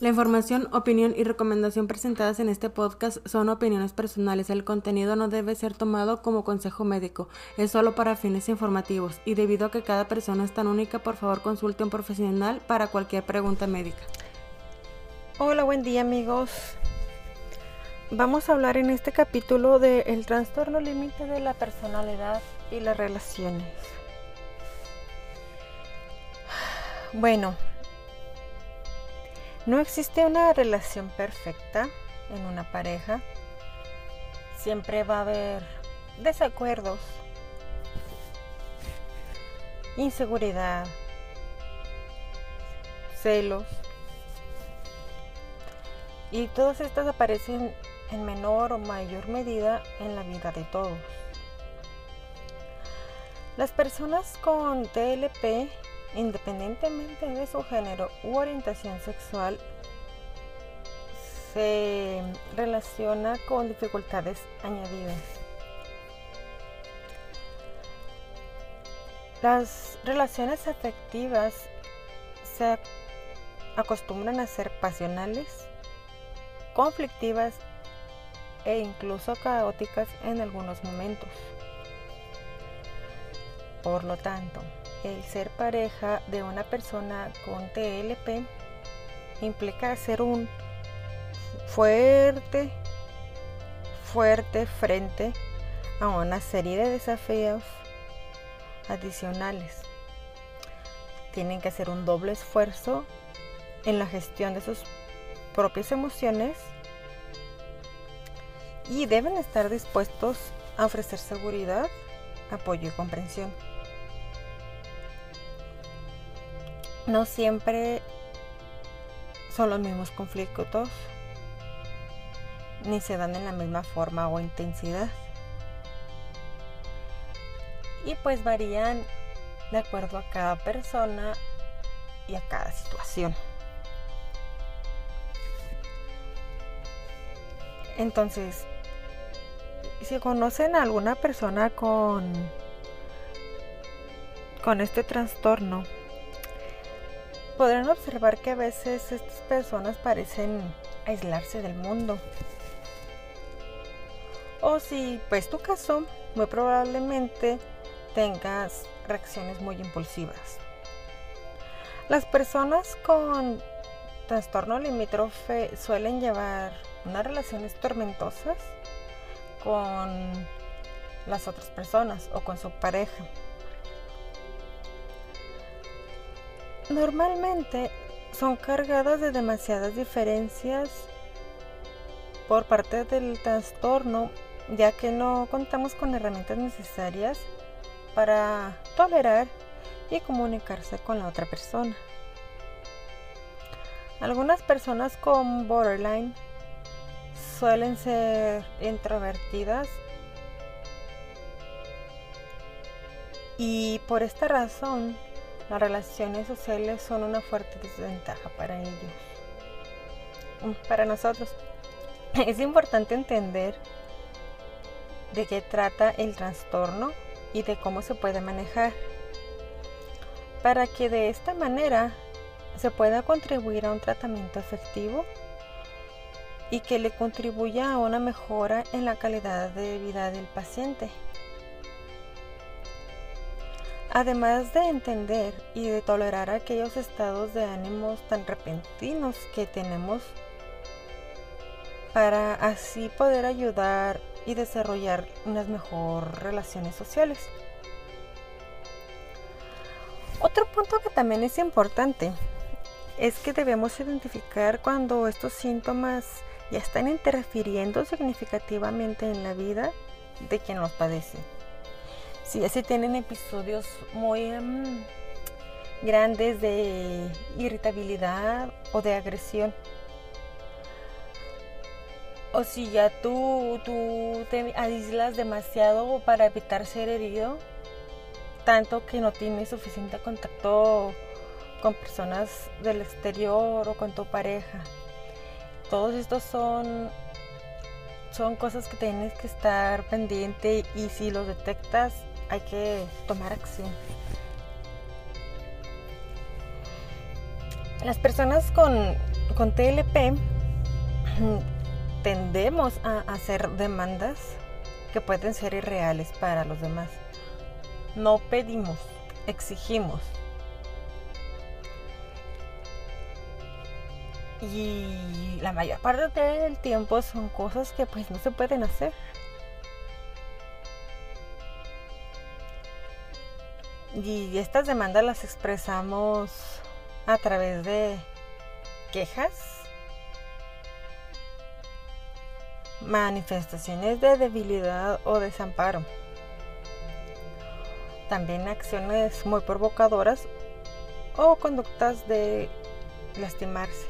La información, opinión y recomendación presentadas en este podcast son opiniones personales. El contenido no debe ser tomado como consejo médico, es solo para fines informativos y debido a que cada persona es tan única, por favor consulte a un profesional para cualquier pregunta médica. Hola, buen día amigos. Vamos a hablar en este capítulo del trastorno límite de la personalidad y las relaciones. Bueno, no existe una relación perfecta en una pareja. Siempre va a haber desacuerdos, inseguridad, celos. Y todas estas aparecen en menor o mayor medida en la vida de todos. Las personas con TLP independientemente de su género u orientación sexual, se relaciona con dificultades añadidas. Las relaciones afectivas se acostumbran a ser pasionales, conflictivas e incluso caóticas en algunos momentos. Por lo tanto, el ser pareja de una persona con TLP implica ser un fuerte, fuerte frente a una serie de desafíos adicionales. Tienen que hacer un doble esfuerzo en la gestión de sus propias emociones y deben estar dispuestos a ofrecer seguridad, apoyo y comprensión. No siempre son los mismos conflictos, ni se dan en la misma forma o intensidad. Y pues varían de acuerdo a cada persona y a cada situación. Entonces, si conocen a alguna persona con, con este trastorno, podrán observar que a veces estas personas parecen aislarse del mundo. O si pues tu caso, muy probablemente tengas reacciones muy impulsivas. Las personas con trastorno limítrofe suelen llevar unas relaciones tormentosas con las otras personas o con su pareja. Normalmente son cargadas de demasiadas diferencias por parte del trastorno, ya que no contamos con herramientas necesarias para tolerar y comunicarse con la otra persona. Algunas personas con borderline suelen ser introvertidas y por esta razón las relaciones sociales son una fuerte desventaja para ellos. Mm, para nosotros es importante entender de qué trata el trastorno y de cómo se puede manejar para que de esta manera se pueda contribuir a un tratamiento efectivo y que le contribuya a una mejora en la calidad de vida del paciente. Además de entender y de tolerar aquellos estados de ánimos tan repentinos que tenemos para así poder ayudar y desarrollar unas mejores relaciones sociales. Otro punto que también es importante es que debemos identificar cuando estos síntomas ya están interfiriendo significativamente en la vida de quien los padece si así tienen episodios muy em, grandes de irritabilidad o de agresión. O si ya tú, tú te aíslas demasiado para evitar ser herido, tanto que no tienes suficiente contacto con personas del exterior o con tu pareja. Todos estos son son cosas que tienes que estar pendiente y si los detectas hay que tomar acción. Las personas con con TLP tendemos a hacer demandas que pueden ser irreales para los demás. No pedimos, exigimos. Y la mayor parte del tiempo son cosas que pues no se pueden hacer. Y estas demandas las expresamos a través de quejas, manifestaciones de debilidad o desamparo. También acciones muy provocadoras o conductas de lastimarse.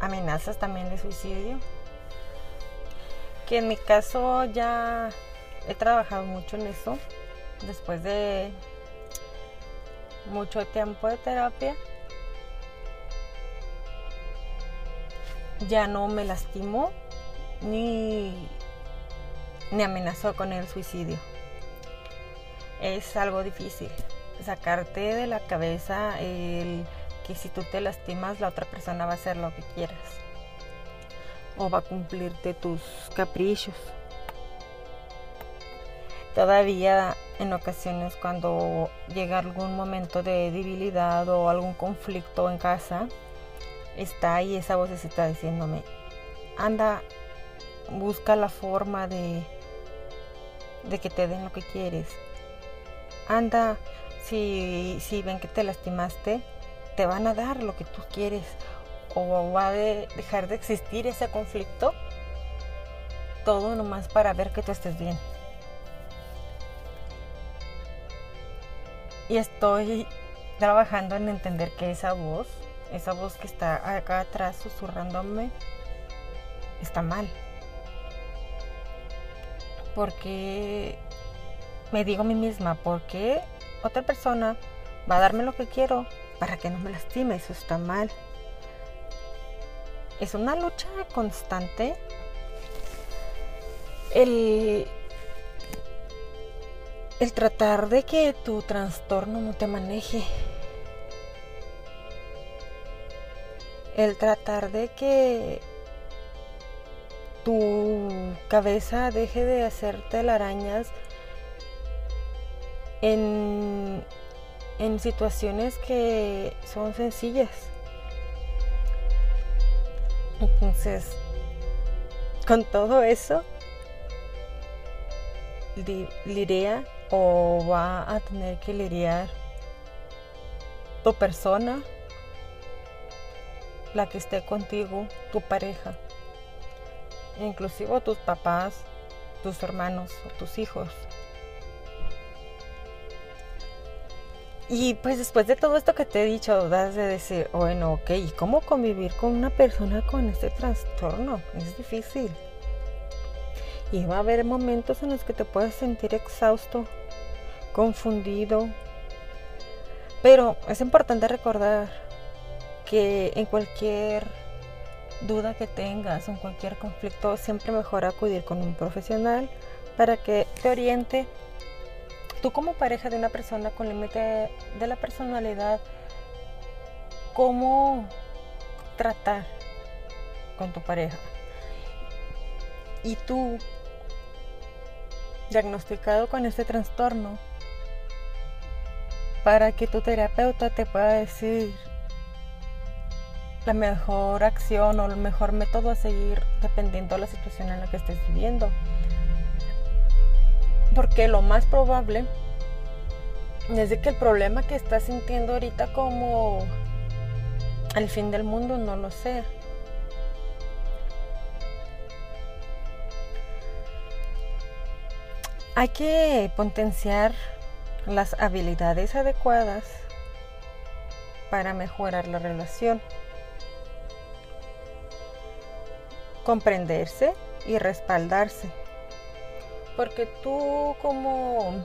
Amenazas también de suicidio. Que en mi caso ya he trabajado mucho en eso. Después de mucho tiempo de terapia. Ya no me lastimó ni, ni amenazó con el suicidio. Es algo difícil sacarte de la cabeza que si tú te lastimas la otra persona va a hacer lo que quieras o va a cumplirte tus caprichos. Todavía en ocasiones cuando llega algún momento de debilidad o algún conflicto en casa, está ahí esa vocecita diciéndome, anda, busca la forma de, que te den lo que quieres. Anda, si, si ven que te lastimaste, te van a dar lo que tú quieres. O va a dejar de existir ese conflicto. Todo nomás para ver que tú estés bien. Y estoy trabajando en entender que esa voz, esa voz que está acá atrás susurrándome, está mal. Porque me digo a mí misma, porque otra persona va a darme lo que quiero para que no me lastime? Eso está mal. Es una lucha constante. El el tratar de que tu trastorno no te maneje. El tratar de que tu cabeza deje de hacerte telarañas en, en situaciones que son sencillas. Entonces, con todo eso, lidia o va a tener que lidiar tu persona, la que esté contigo, tu pareja, inclusive tus papás, tus hermanos o tus hijos. Y pues después de todo esto que te he dicho, das de decir, bueno, ok, ¿y cómo convivir con una persona con este trastorno? Es difícil. Y va a haber momentos en los que te puedes sentir exhausto, confundido. Pero es importante recordar que en cualquier duda que tengas, en cualquier conflicto, siempre mejor acudir con un profesional para que te oriente. Tú como pareja de una persona con límite de la personalidad, cómo tratar con tu pareja. Y tú, diagnosticado con este trastorno, para que tu terapeuta te pueda decir la mejor acción o el mejor método a seguir dependiendo de la situación en la que estés viviendo. Porque lo más probable es de que el problema que estás sintiendo ahorita como el fin del mundo no lo sea. Hay que potenciar las habilidades adecuadas para mejorar la relación. Comprenderse y respaldarse. Porque tú como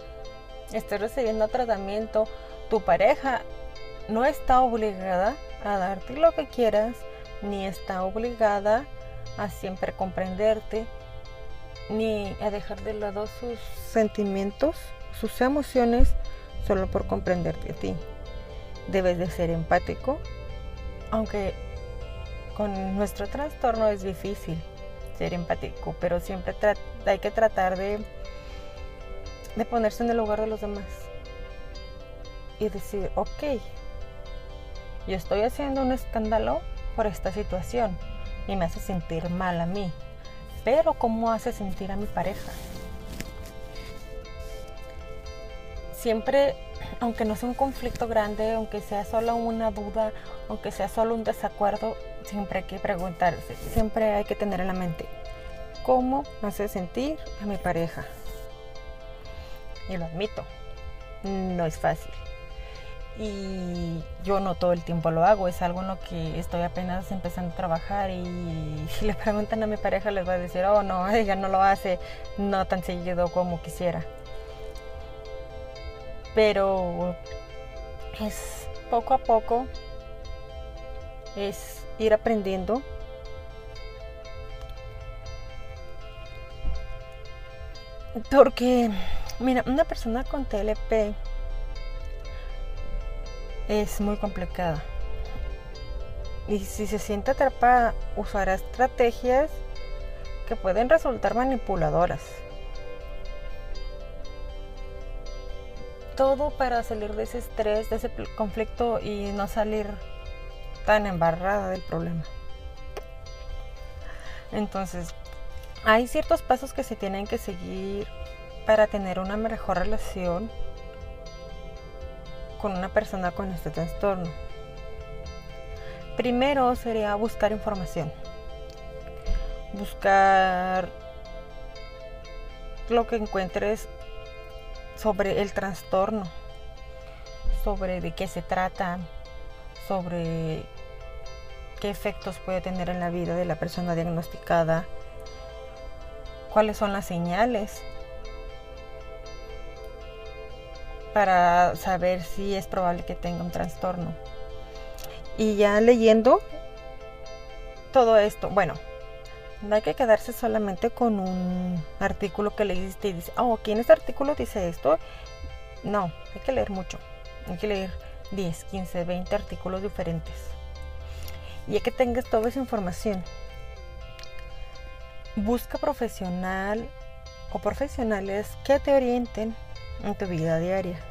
estés recibiendo tratamiento, tu pareja no está obligada a darte lo que quieras, ni está obligada a siempre comprenderte, ni a dejar de lado sus sentimientos sus emociones solo por comprenderte a ti. debes de ser empático, aunque con nuestro trastorno es difícil ser empático, pero siempre hay que tratar de, ponerse en el lugar de los demás y decir, ok, yo estoy haciendo un escándalo por esta situación y me hace sentir mal a mí, pero ¿cómo hace sentir a mi pareja? Siempre, aunque no sea un conflicto grande, aunque sea solo una duda, aunque sea solo un desacuerdo, siempre hay que preguntarse, siempre hay que tener en la mente, ¿cómo hace sentir a mi pareja? Y lo admito, no es fácil y yo no todo el tiempo lo hago, es algo en lo que estoy apenas empezando a trabajar y si le preguntan a mi pareja les va a decir, oh no, ella no lo hace no tan seguido como quisiera. Pero es poco a poco, es ir aprendiendo. Porque, mira, una persona con TLP es muy complicada. Y si se siente atrapada, usará estrategias que pueden resultar manipuladoras. Todo para salir de ese estrés, de ese conflicto y no salir tan embarrada del problema. Entonces, hay ciertos pasos que se tienen que seguir para tener una mejor relación con una persona con este trastorno. Primero sería buscar información. Buscar lo que encuentres sobre el trastorno, sobre de qué se trata, sobre qué efectos puede tener en la vida de la persona diagnosticada, cuáles son las señales para saber si es probable que tenga un trastorno. Y ya leyendo todo esto, bueno, no hay que quedarse solamente con un artículo que leíste y dice, oh, aquí en este artículo dice esto. No, hay que leer mucho. Hay que leer 10, 15, 20 artículos diferentes. Y ya que tengas toda esa información, busca profesional o profesionales que te orienten en tu vida diaria.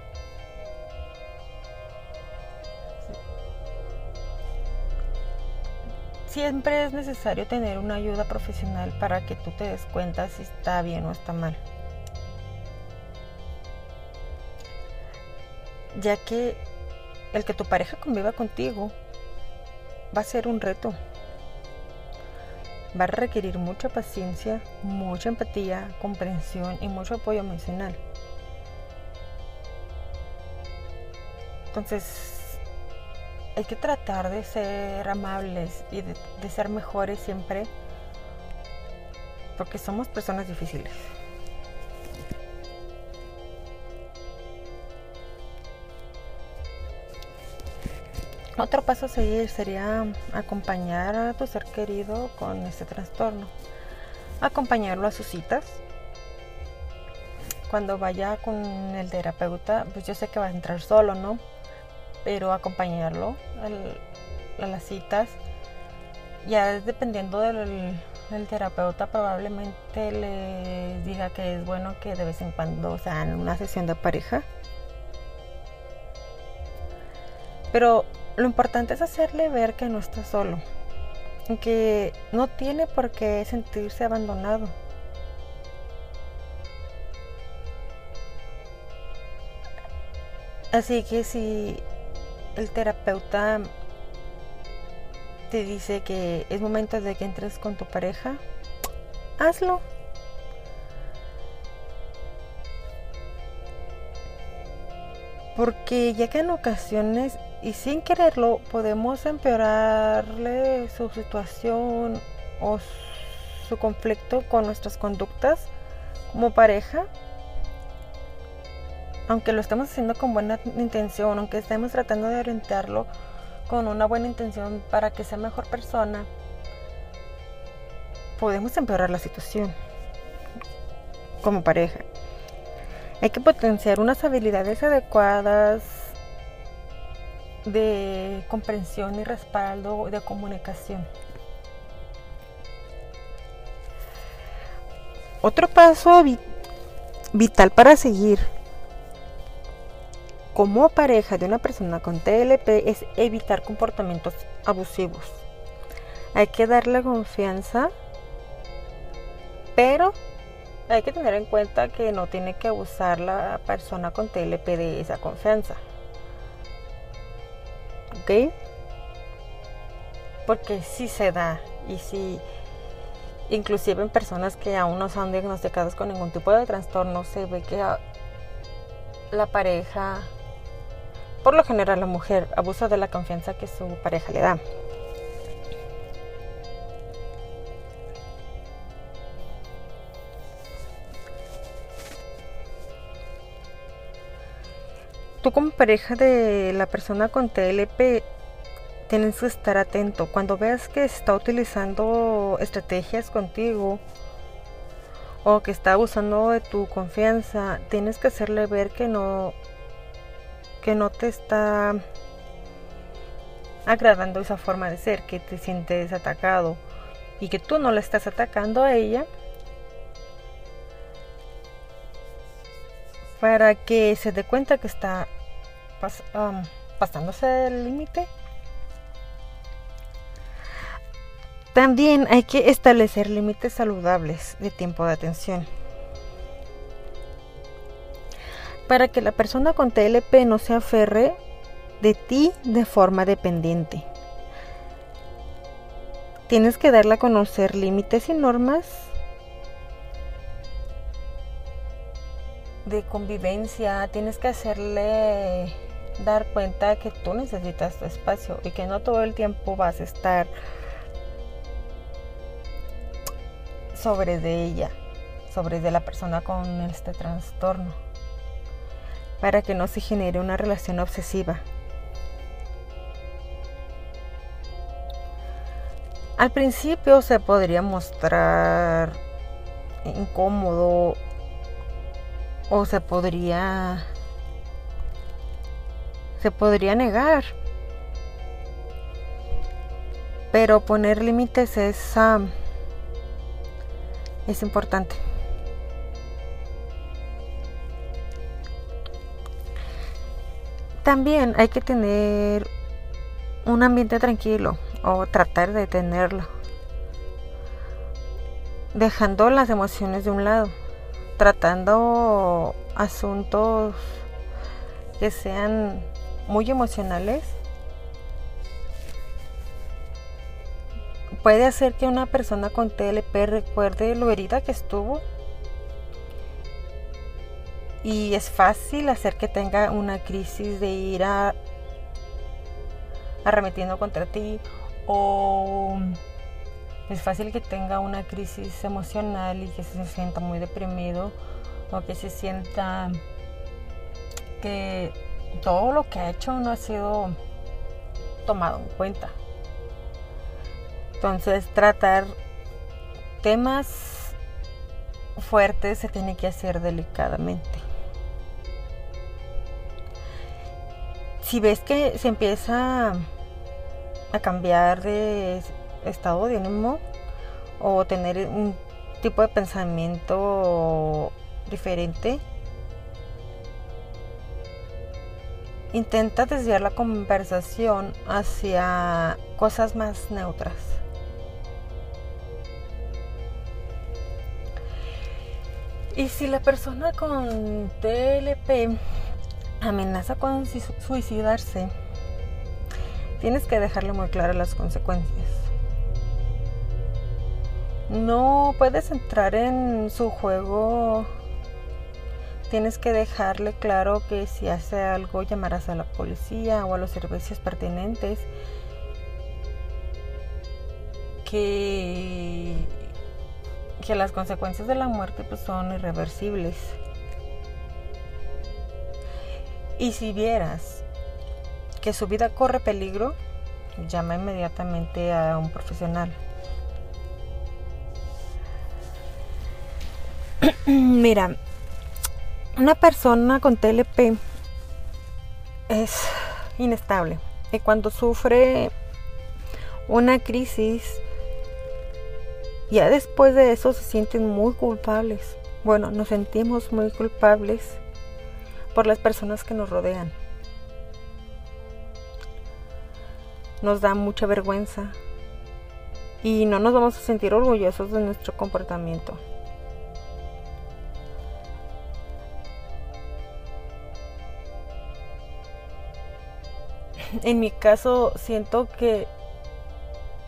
Siempre es necesario tener una ayuda profesional para que tú te des cuenta si está bien o está mal. Ya que el que tu pareja conviva contigo va a ser un reto. Va a requerir mucha paciencia, mucha empatía, comprensión y mucho apoyo emocional. Entonces, hay que tratar de ser amables y de, ser mejores siempre, porque somos personas difíciles. Otro paso a seguir sería acompañar a tu ser querido con este trastorno. Acompañarlo a sus citas, cuando vaya con el terapeuta, pues yo sé que va a entrar solo, ¿no? Pero acompañarlo a las citas, ya dependiendo del, terapeuta, probablemente le diga que es bueno que de vez en cuando o sea en una sesión de pareja. Pero lo importante es hacerle ver que no está solo, que no tiene por qué sentirse abandonado. Así que si el terapeuta te dice que es momento de que entres con tu pareja, hazlo. Porque ya que en ocasiones y sin quererlo podemos empeorarle su situación o su conflicto con nuestras conductas como pareja aunque lo estemos haciendo con buena intención, aunque estemos tratando de orientarlo con una buena intención para que sea mejor persona, podemos empeorar la situación como pareja. Hay que potenciar unas habilidades adecuadas de comprensión y respaldo de comunicación. Otro paso vital para seguir como pareja de una persona con TLP es evitar comportamientos abusivos. Hay que darle confianza, pero hay que tener en cuenta que no tiene que abusar la persona con TLP de esa confianza. ¿Ok? Porque si se da y si inclusive en personas que aún no son diagnosticadas con ningún tipo de trastorno se ve que la pareja por lo general la mujer abusa de la confianza que su pareja le da. Tú como pareja de la persona con TLP tienes que estar atento. Cuando veas que está utilizando estrategias contigo o que está abusando de tu confianza, tienes que hacerle ver que no que no te está agradando esa forma de ser, que te sientes atacado y que tú no le estás atacando a ella, para que se dé cuenta que está pasándose el límite. También hay que establecer límites saludables de tiempo de atención. Para que la persona con TLP no se aferre de ti de forma dependiente. Tienes que darle a conocer límites y normas de convivencia. Tienes que hacerle dar cuenta que tú necesitas tu espacio y que no todo el tiempo vas a estar sobre de ella, sobre de la persona con este trastorno para que no se genere una relación obsesiva. Al principio se podría mostrar incómodo o se podría se podría negar. Pero poner límites es es importante. También hay que tener un ambiente tranquilo o tratar de tenerlo. Dejando las emociones de un lado, tratando asuntos que sean muy emocionales. Puede hacer que una persona con TLP recuerde lo herida que estuvo y es fácil hacer que tenga una crisis de ira arremetiendo contra ti o es fácil que tenga una crisis emocional y que se sienta muy deprimido o que se sienta que todo lo que ha hecho no ha sido tomado en cuenta. Entonces tratar temas fuertes se tiene que hacer delicadamente. Si ves que se empieza a cambiar de estado de ánimo o tener un tipo de pensamiento diferente, intenta desviar la conversación hacia cosas más neutras. Y si la persona con TLP amenaza con suicidarse, tienes que dejarle muy claras las consecuencias. No puedes entrar en su juego. Tienes que dejarle claro que si hace algo llamarás a la policía o a los servicios pertinentes. Que, que las consecuencias de la muerte pues, son irreversibles. Y si vieras que su vida corre peligro, llama inmediatamente a un profesional. Mira, una persona con TLP es inestable. que cuando sufre una crisis, ya después de eso se sienten muy culpables. Bueno, nos sentimos muy culpables por las personas que nos rodean. Nos da mucha vergüenza y no nos vamos a sentir orgullosos de nuestro comportamiento. En mi caso siento que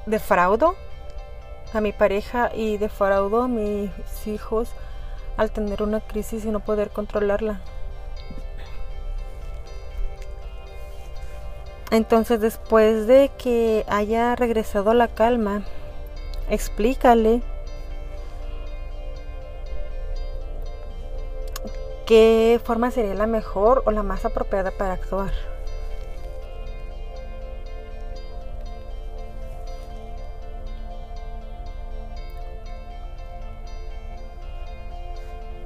defraudo a mi pareja y defraudo a mis hijos al tener una crisis y no poder controlarla. Entonces después de que haya regresado la calma, explícale qué forma sería la mejor o la más apropiada para actuar.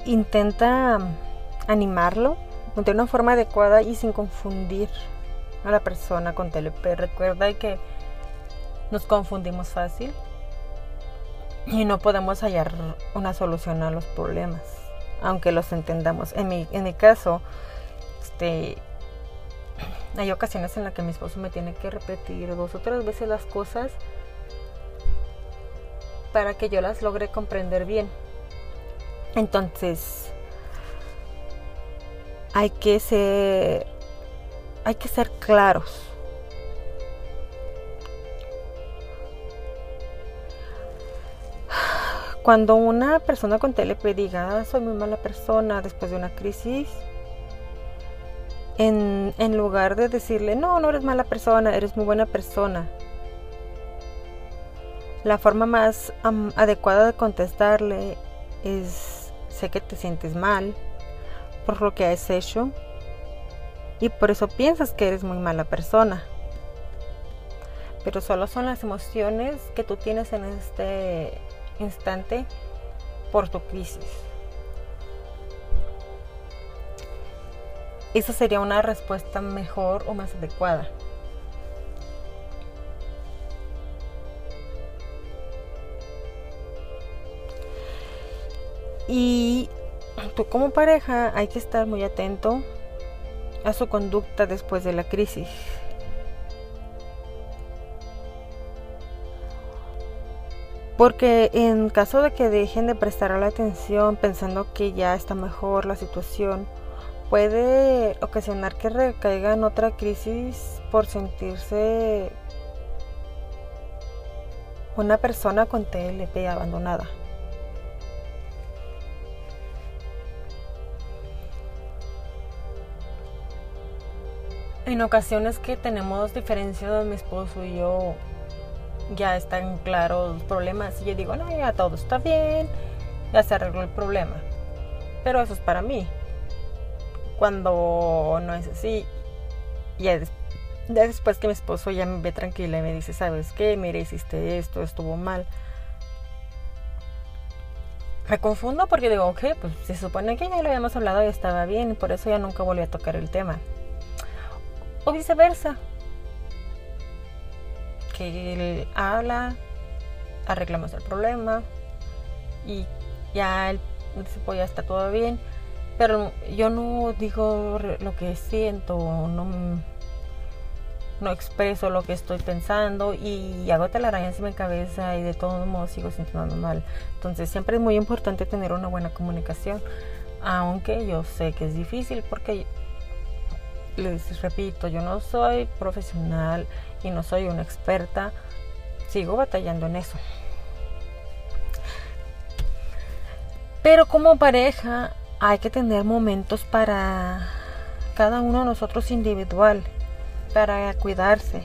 Intenta animarlo de una forma adecuada y sin confundir a la persona con TLP. Recuerda que nos confundimos fácil y no podemos hallar una solución a los problemas, aunque los entendamos. En mi, en mi caso, este, hay ocasiones en las que mi esposo me tiene que repetir dos o tres veces las cosas para que yo las logre comprender bien. Entonces, hay que ser hay que ser claros. Cuando una persona con TLP diga, ah, soy muy mala persona después de una crisis, en, en, lugar de decirle, no, no eres mala persona, eres muy buena persona, la forma más adecuada de contestarle es, sé que te sientes mal por lo que has hecho, y por eso piensas que eres muy mala persona. Pero solo son las emociones que tú tienes en este instante por tu crisis. Esa sería una respuesta mejor o más adecuada. Y tú como pareja hay que estar muy atento a su conducta después de la crisis. Porque en caso de que dejen de prestar la atención pensando que ya está mejor la situación, puede ocasionar que recaiga en otra crisis por sentirse una persona con TLP abandonada. En ocasiones que tenemos diferencia de mi esposo y yo, ya están claros los problemas y yo digo, no, ya todo está bien, ya se arregló el problema. Pero eso es para mí. Cuando no es así, ya, después que mi esposo ya me ve tranquila y me dice, ¿sabes qué? Mire, hiciste esto, estuvo mal. Me confundo porque digo, ok, pues se supone que ya lo habíamos hablado y estaba bien, y por eso ya nunca volví a tocar el tema o viceversa. Que él habla, arreglamos el problema y ya dice, pues ya está todo bien. Pero yo no digo lo que siento, no, no expreso lo que estoy pensando y hago telarañas en mi cabeza y de todos modos sigo sintiendo mal. Entonces siempre es muy importante tener una buena comunicación, aunque yo sé que es difícil porque les repito, yo no soy profesional y no soy una experta, sigo batallando en eso. Pero como pareja hay que tener momentos para cada uno de nosotros individual, para cuidarse,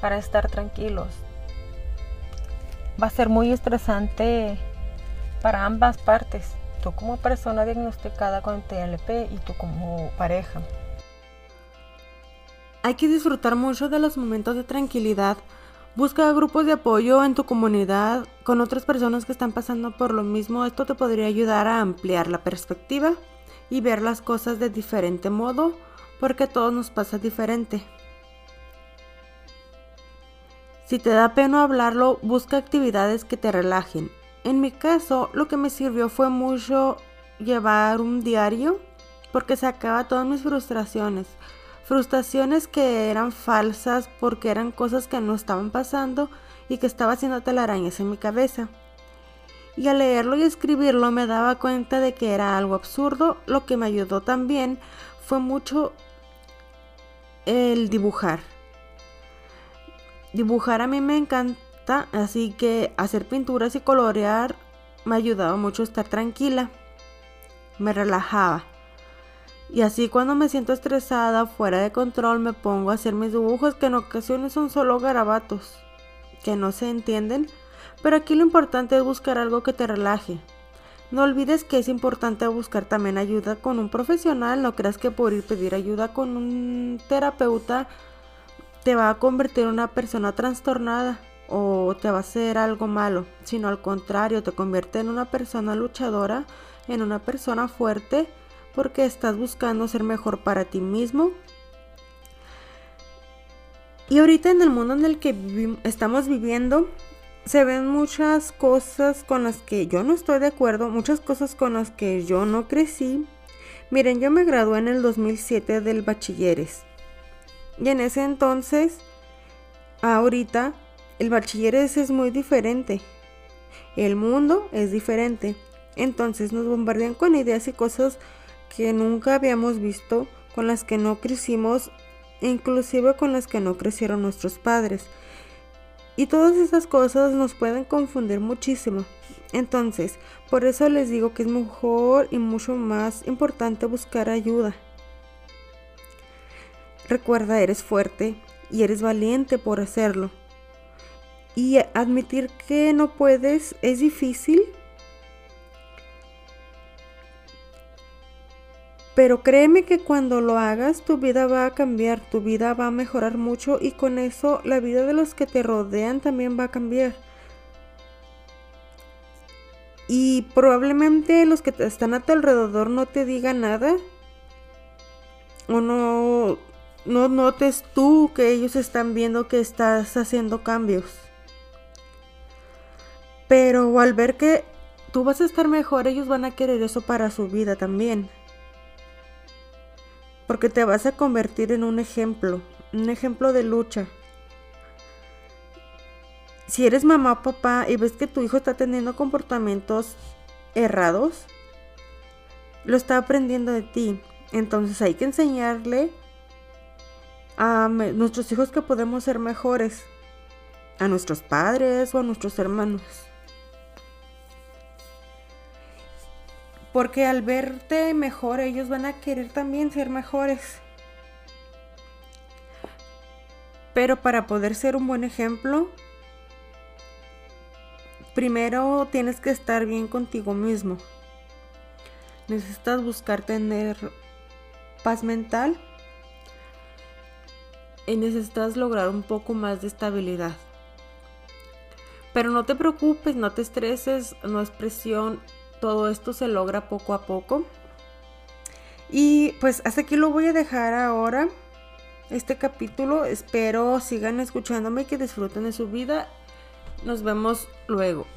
para estar tranquilos. Va a ser muy estresante para ambas partes, tú como persona diagnosticada con TLP y tú como pareja. Hay que disfrutar mucho de los momentos de tranquilidad. Busca grupos de apoyo en tu comunidad con otras personas que están pasando por lo mismo. Esto te podría ayudar a ampliar la perspectiva y ver las cosas de diferente modo porque a todos nos pasa diferente. Si te da pena hablarlo, busca actividades que te relajen. En mi caso, lo que me sirvió fue mucho llevar un diario porque sacaba todas mis frustraciones. Frustraciones que eran falsas porque eran cosas que no estaban pasando y que estaba haciendo telarañas en mi cabeza. Y al leerlo y escribirlo me daba cuenta de que era algo absurdo. Lo que me ayudó también fue mucho el dibujar. Dibujar a mí me encanta, así que hacer pinturas y colorear me ayudaba mucho a estar tranquila. Me relajaba. Y así cuando me siento estresada, fuera de control, me pongo a hacer mis dibujos que en ocasiones son solo garabatos, que no se entienden, pero aquí lo importante es buscar algo que te relaje. No olvides que es importante buscar también ayuda con un profesional, no creas que por ir pedir ayuda con un terapeuta te va a convertir en una persona trastornada o te va a hacer algo malo, sino al contrario, te convierte en una persona luchadora, en una persona fuerte porque estás buscando ser mejor para ti mismo. Y ahorita en el mundo en el que estamos viviendo, se ven muchas cosas con las que yo no estoy de acuerdo, muchas cosas con las que yo no crecí. Miren, yo me gradué en el 2007 del bachilleres. Y en ese entonces, ahorita, el bachilleres es muy diferente. El mundo es diferente. Entonces nos bombardean con ideas y cosas que nunca habíamos visto, con las que no crecimos, inclusive con las que no crecieron nuestros padres. Y todas esas cosas nos pueden confundir muchísimo. Entonces, por eso les digo que es mejor y mucho más importante buscar ayuda. Recuerda, eres fuerte y eres valiente por hacerlo. Y admitir que no puedes es difícil, Pero créeme que cuando lo hagas tu vida va a cambiar, tu vida va a mejorar mucho y con eso la vida de los que te rodean también va a cambiar. Y probablemente los que están a tu alrededor no te digan nada. O no, no notes tú que ellos están viendo que estás haciendo cambios. Pero al ver que tú vas a estar mejor, ellos van a querer eso para su vida también porque te vas a convertir en un ejemplo, un ejemplo de lucha. Si eres mamá o papá y ves que tu hijo está teniendo comportamientos errados, lo está aprendiendo de ti. Entonces hay que enseñarle a nuestros hijos que podemos ser mejores, a nuestros padres o a nuestros hermanos. Porque al verte mejor, ellos van a querer también ser mejores. Pero para poder ser un buen ejemplo, primero tienes que estar bien contigo mismo. Necesitas buscar tener paz mental y necesitas lograr un poco más de estabilidad. Pero no te preocupes, no te estreses, no es presión, todo esto se logra poco a poco. Y pues hasta aquí lo voy a dejar ahora. Este capítulo. Espero sigan escuchándome, que disfruten de su vida. Nos vemos luego.